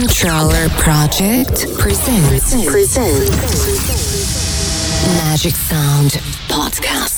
Kontroller Project presents, presents Magic Sound Podcast.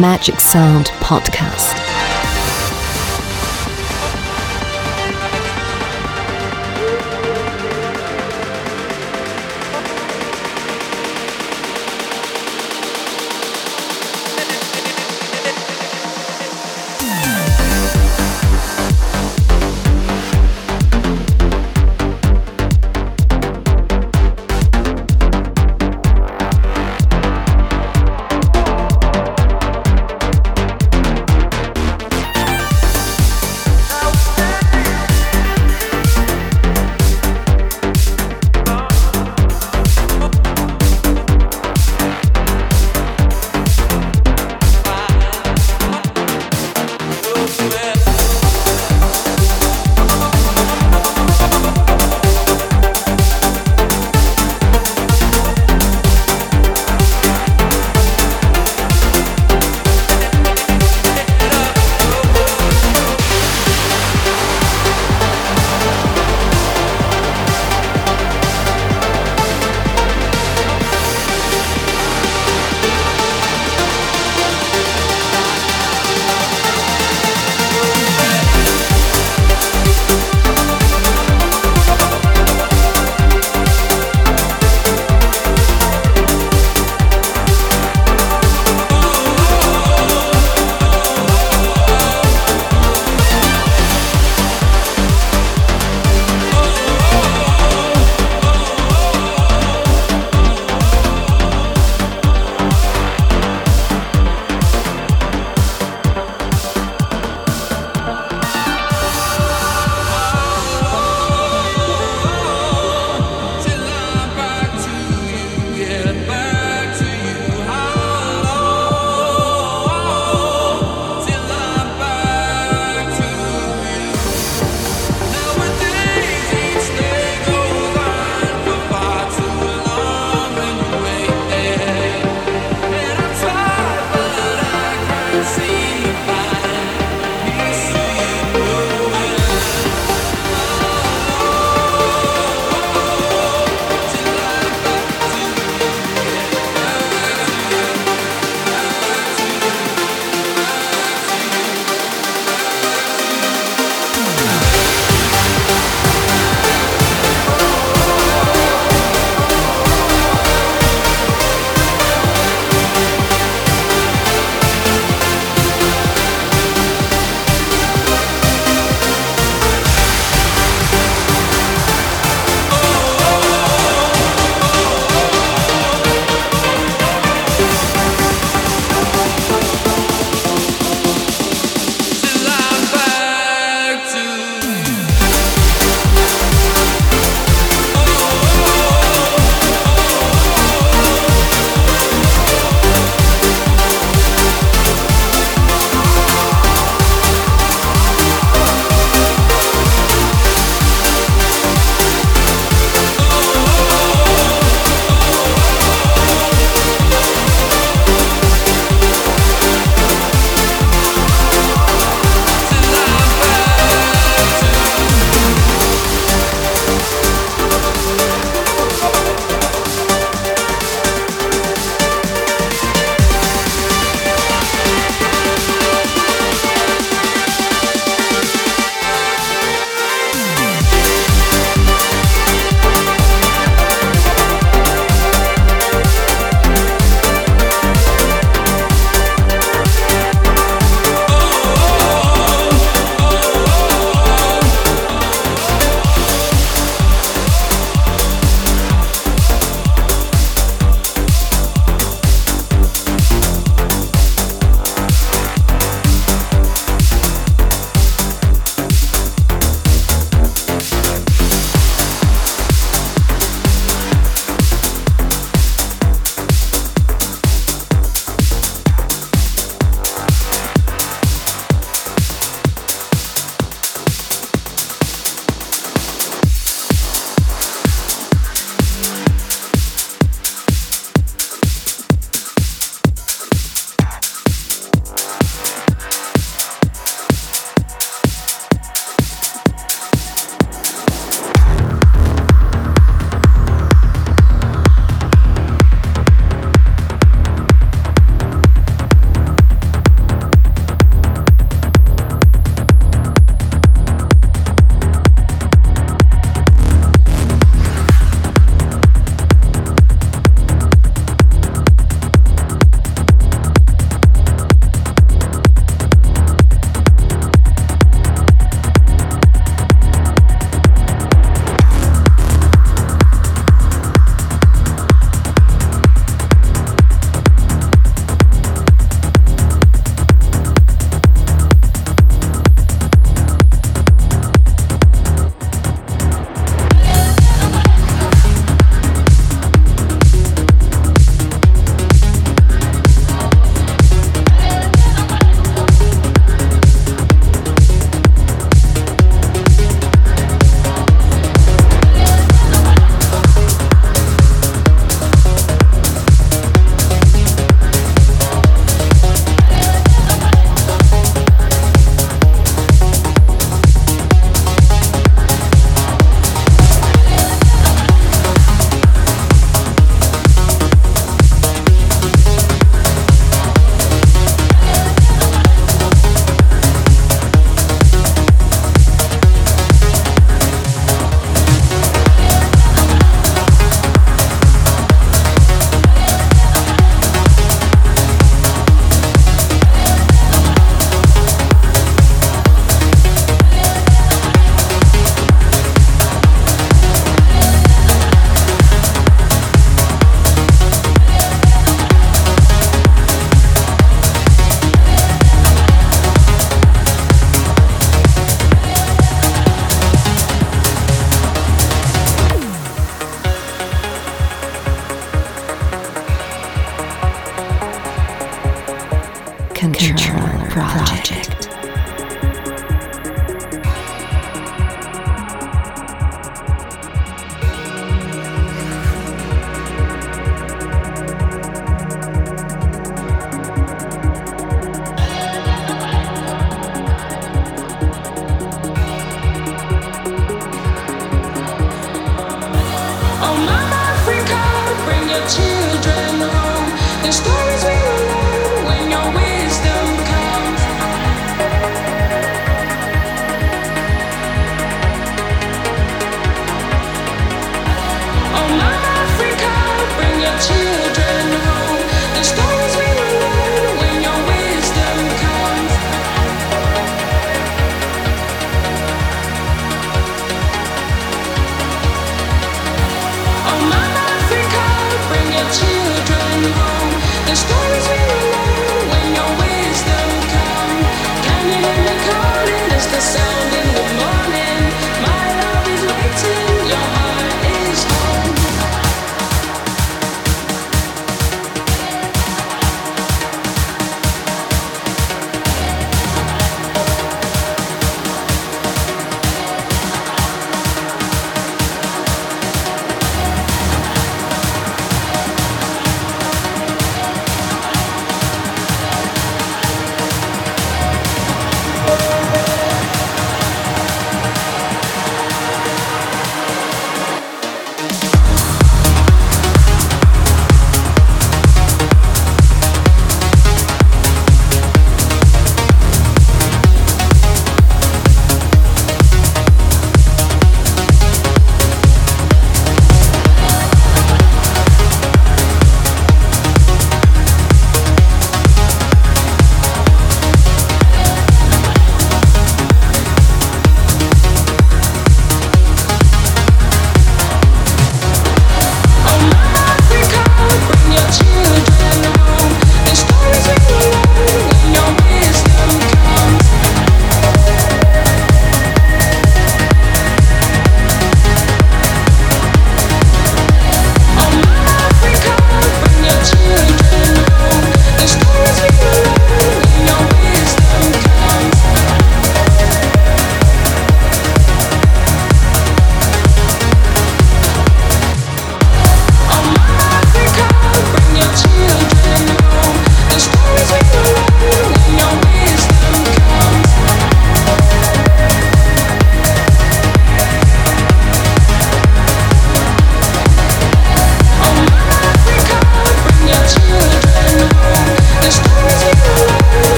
Magic Sound Podcast.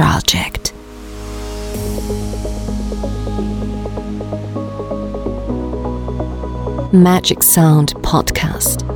Project. Magic Sound Podcast.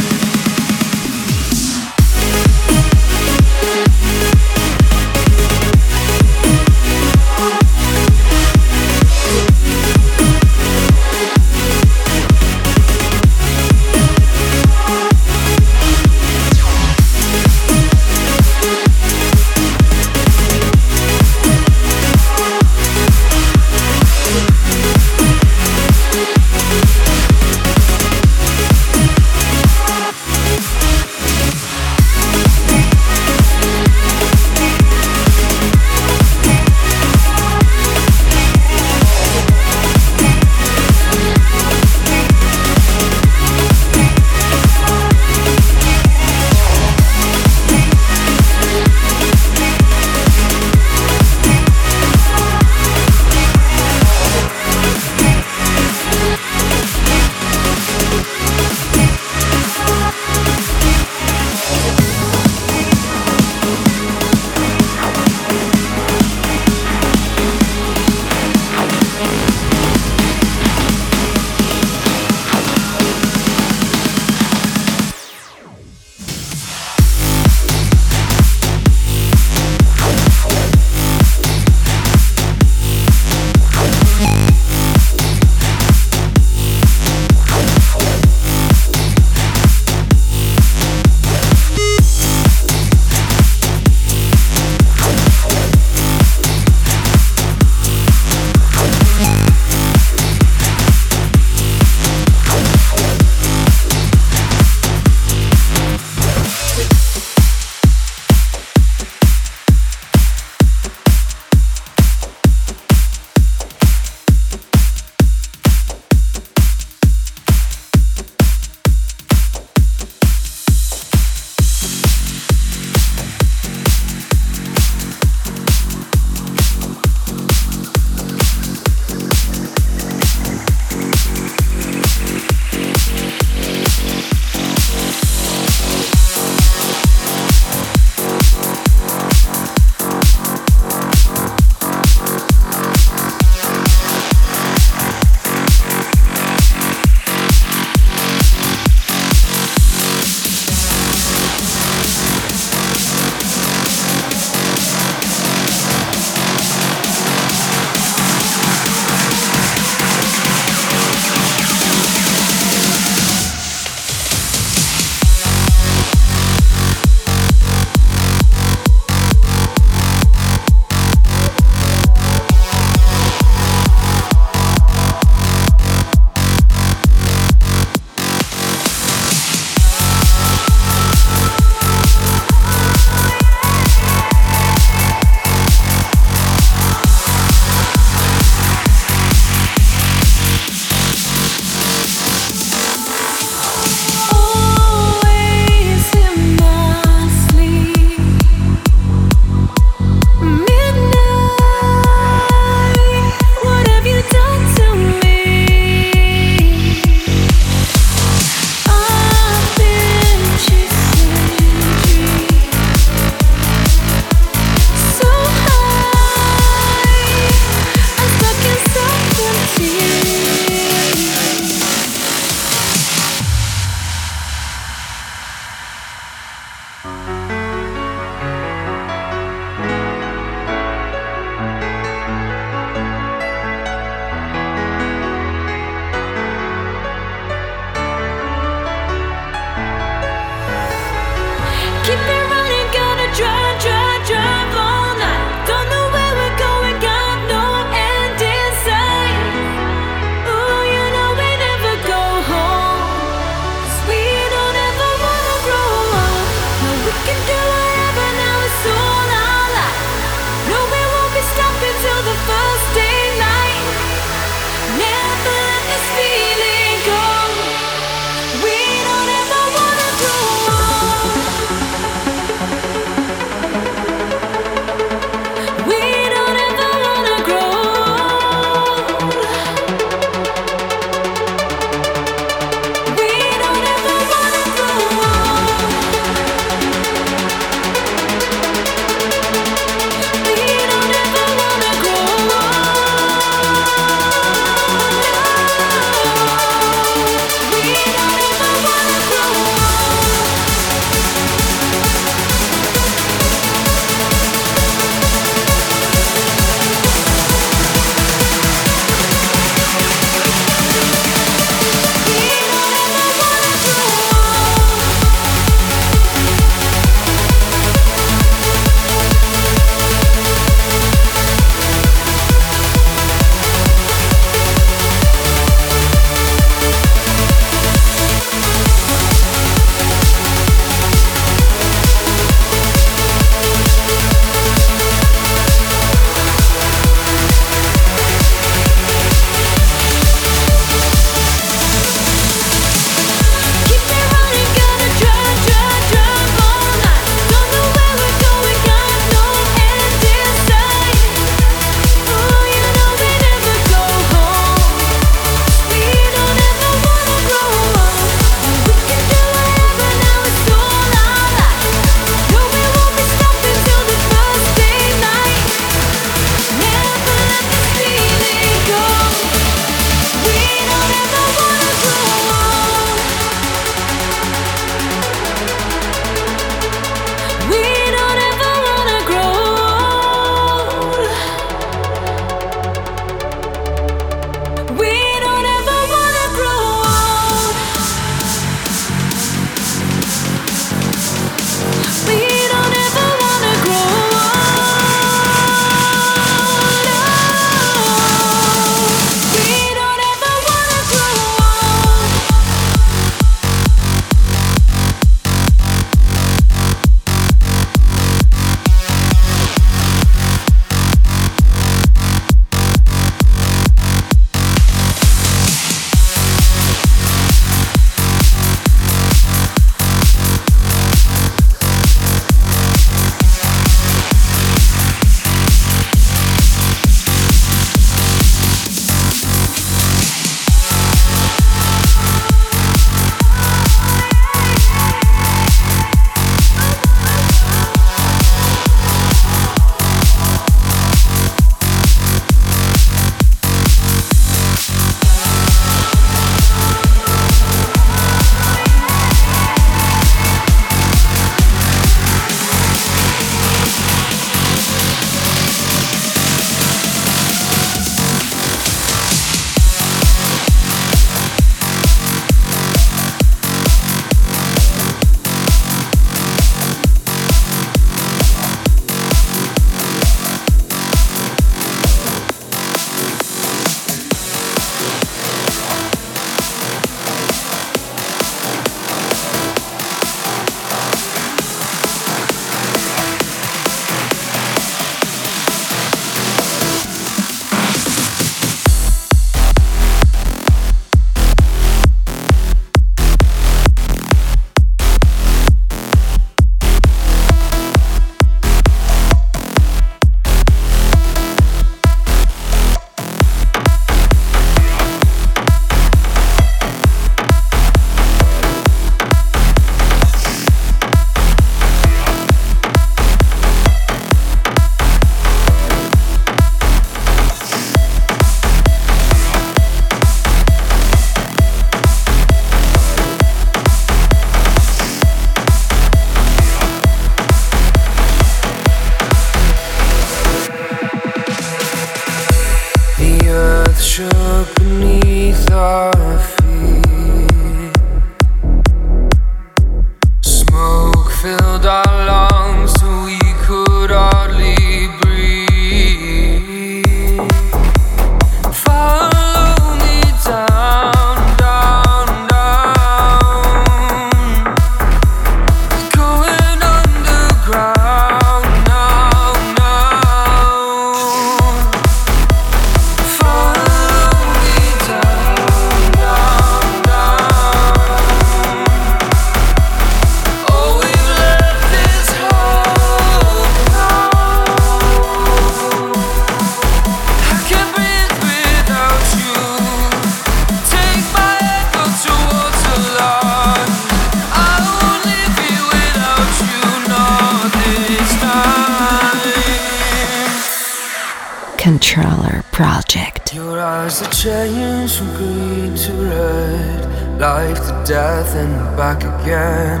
Kontroller Project. Your eyes are changed from green to red, life to death and back again.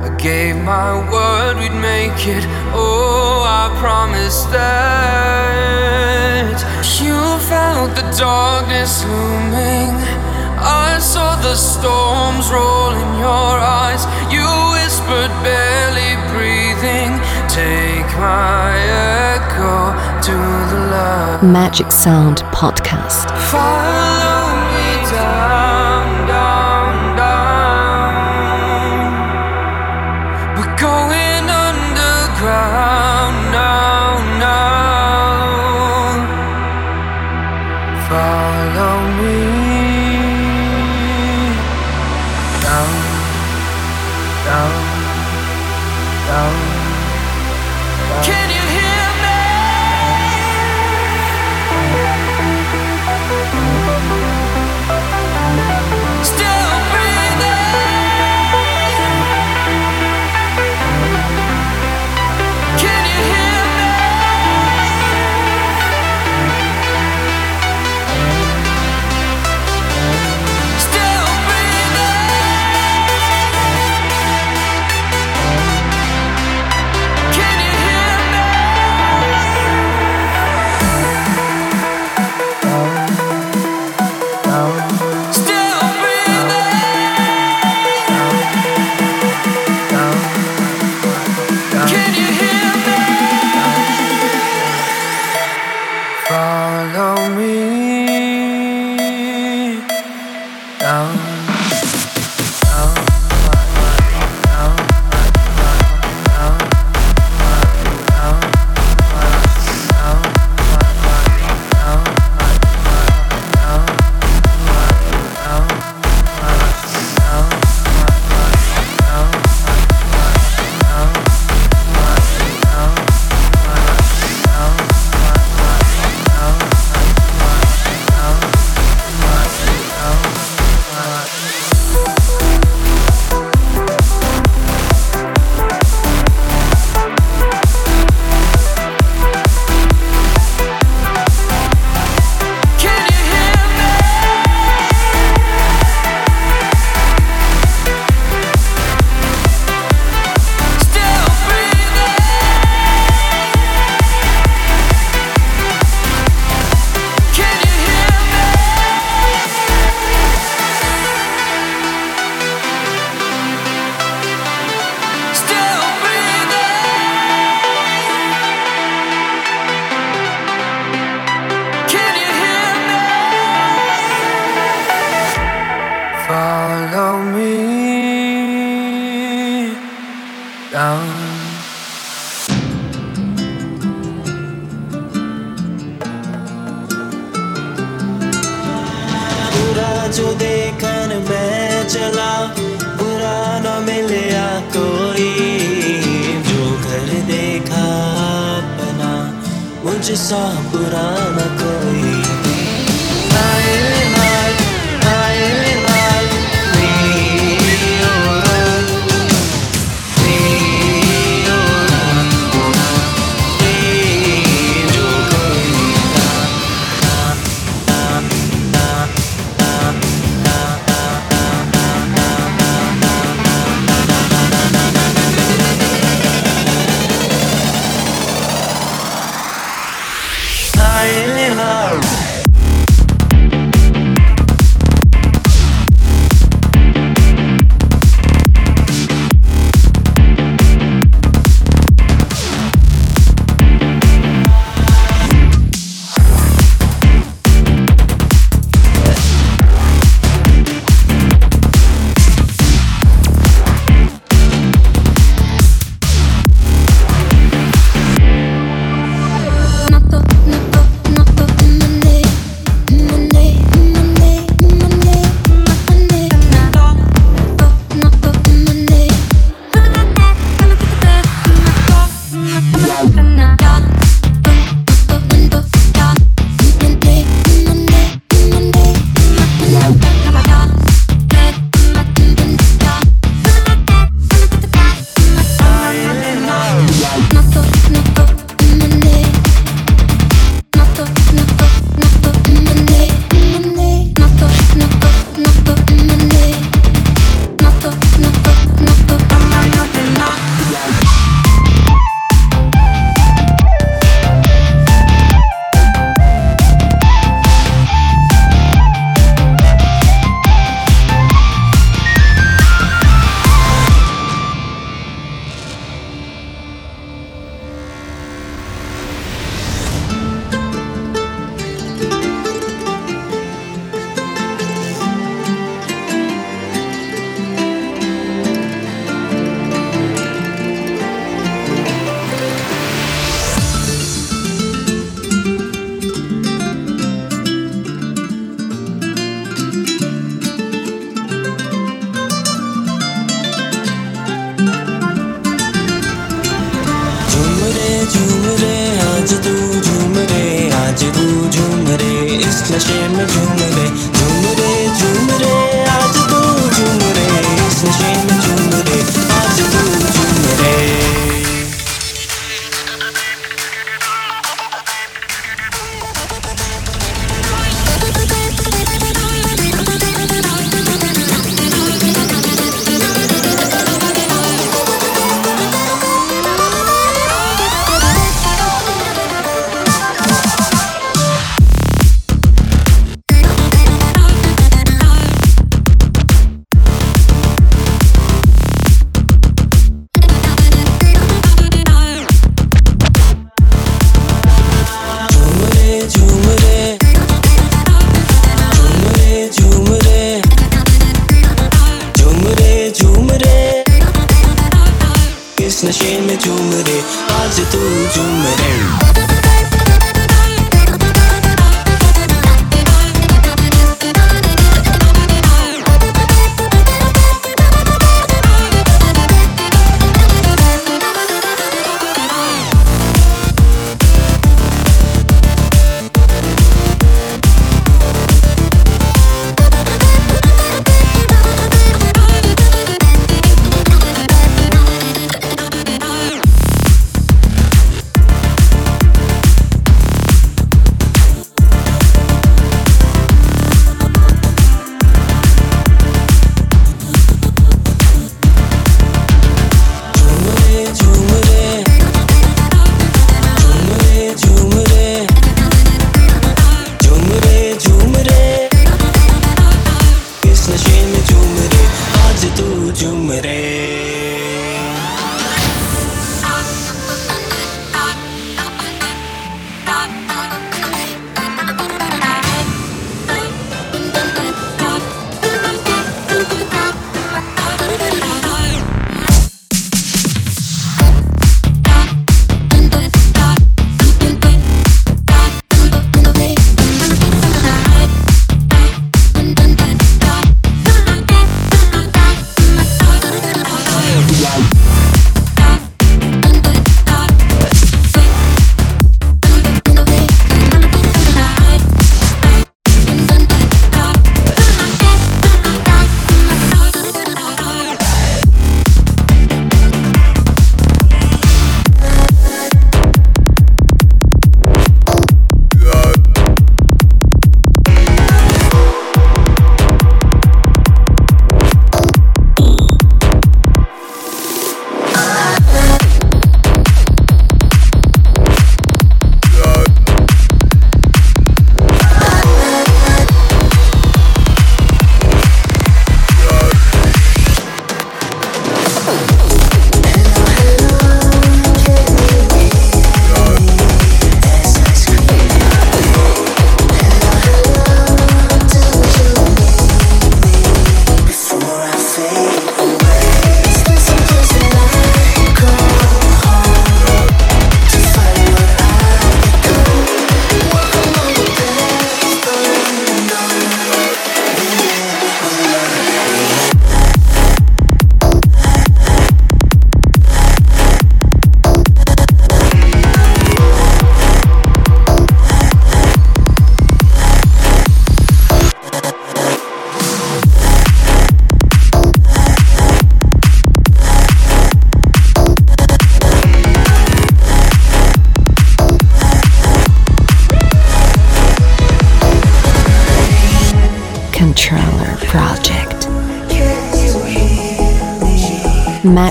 I gave my word we'd make it, oh, I promised that. You felt the darkness looming. I saw the storms roll in your eyes. You whispered, barely breathing. Magic Sound Podcast. Follow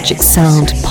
Magic Sound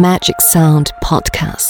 Magic Sound Podcast.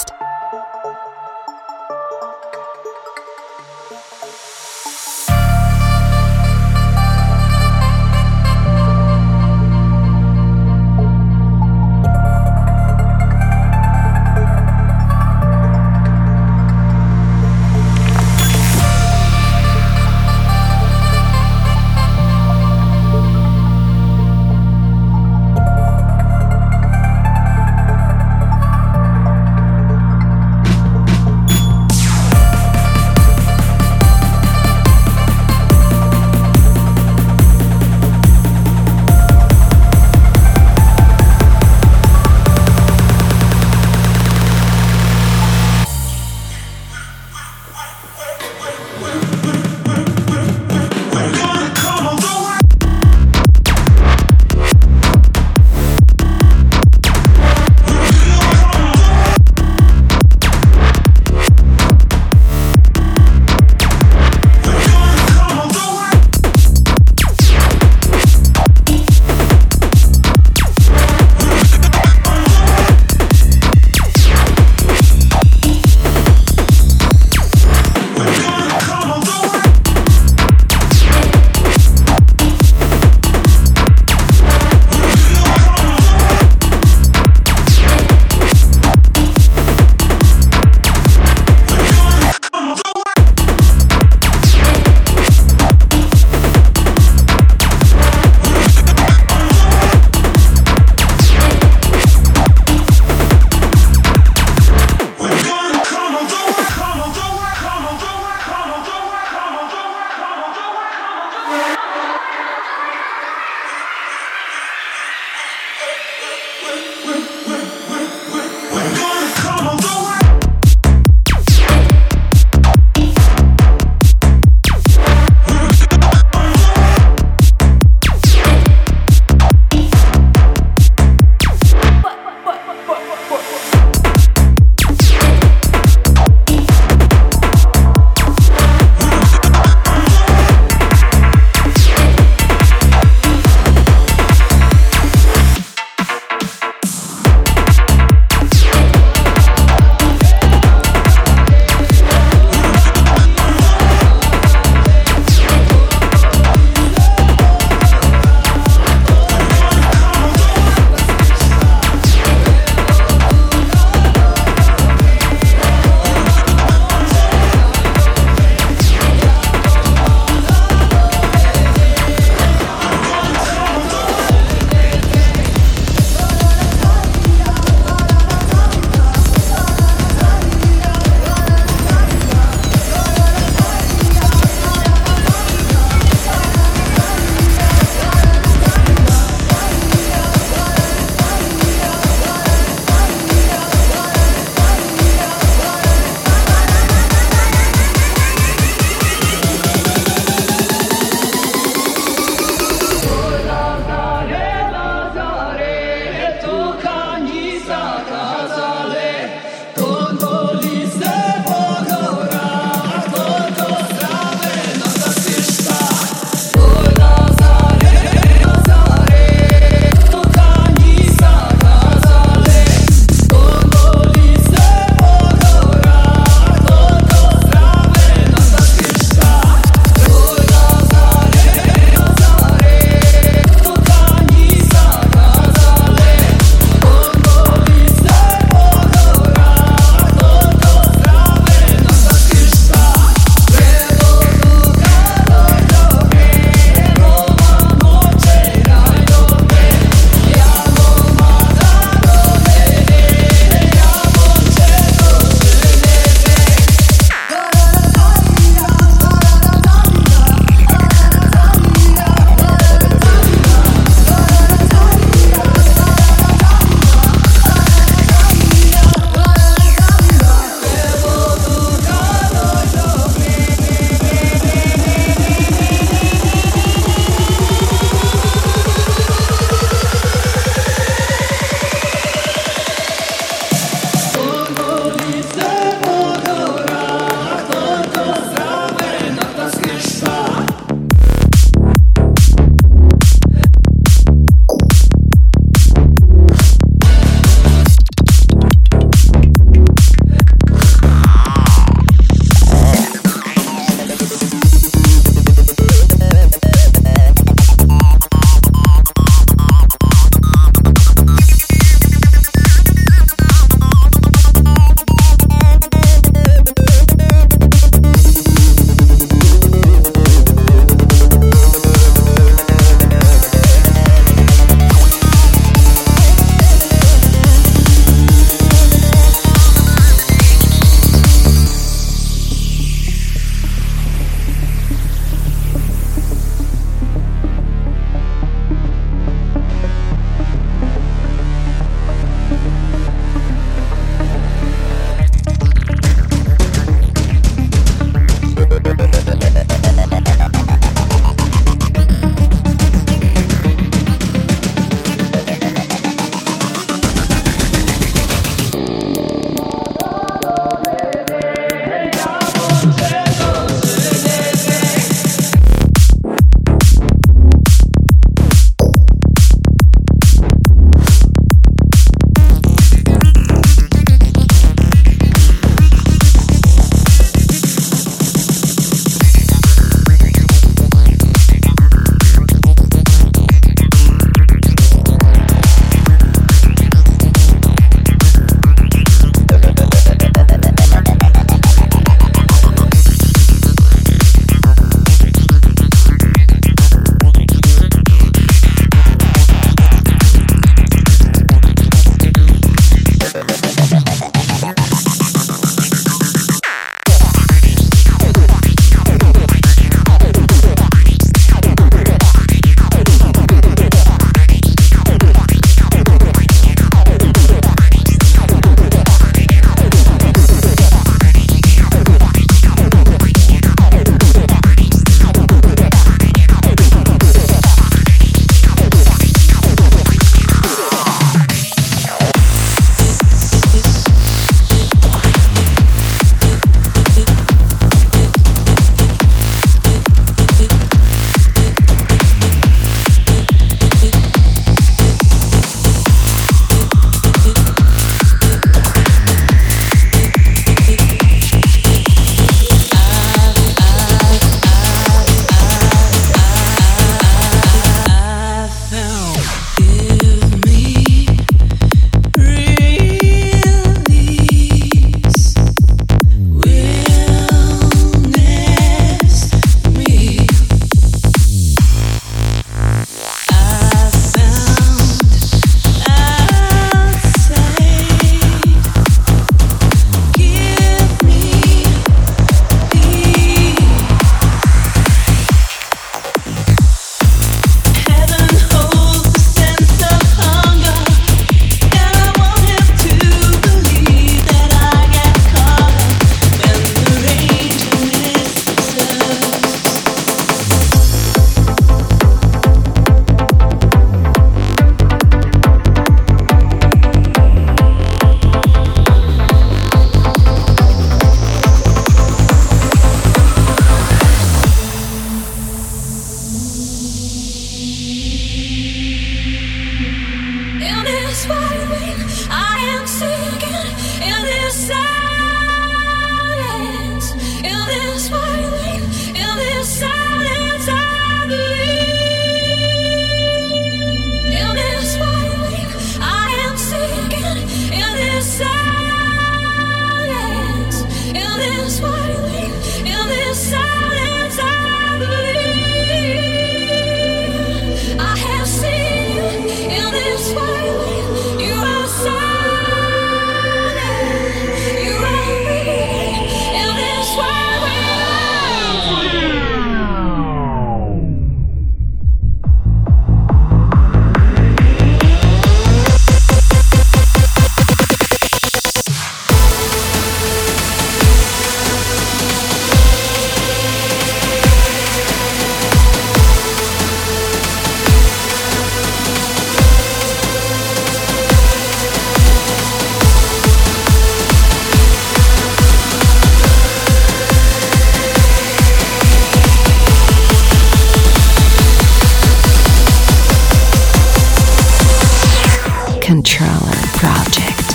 Kontroller Project.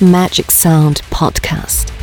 Magic Sound Podcast.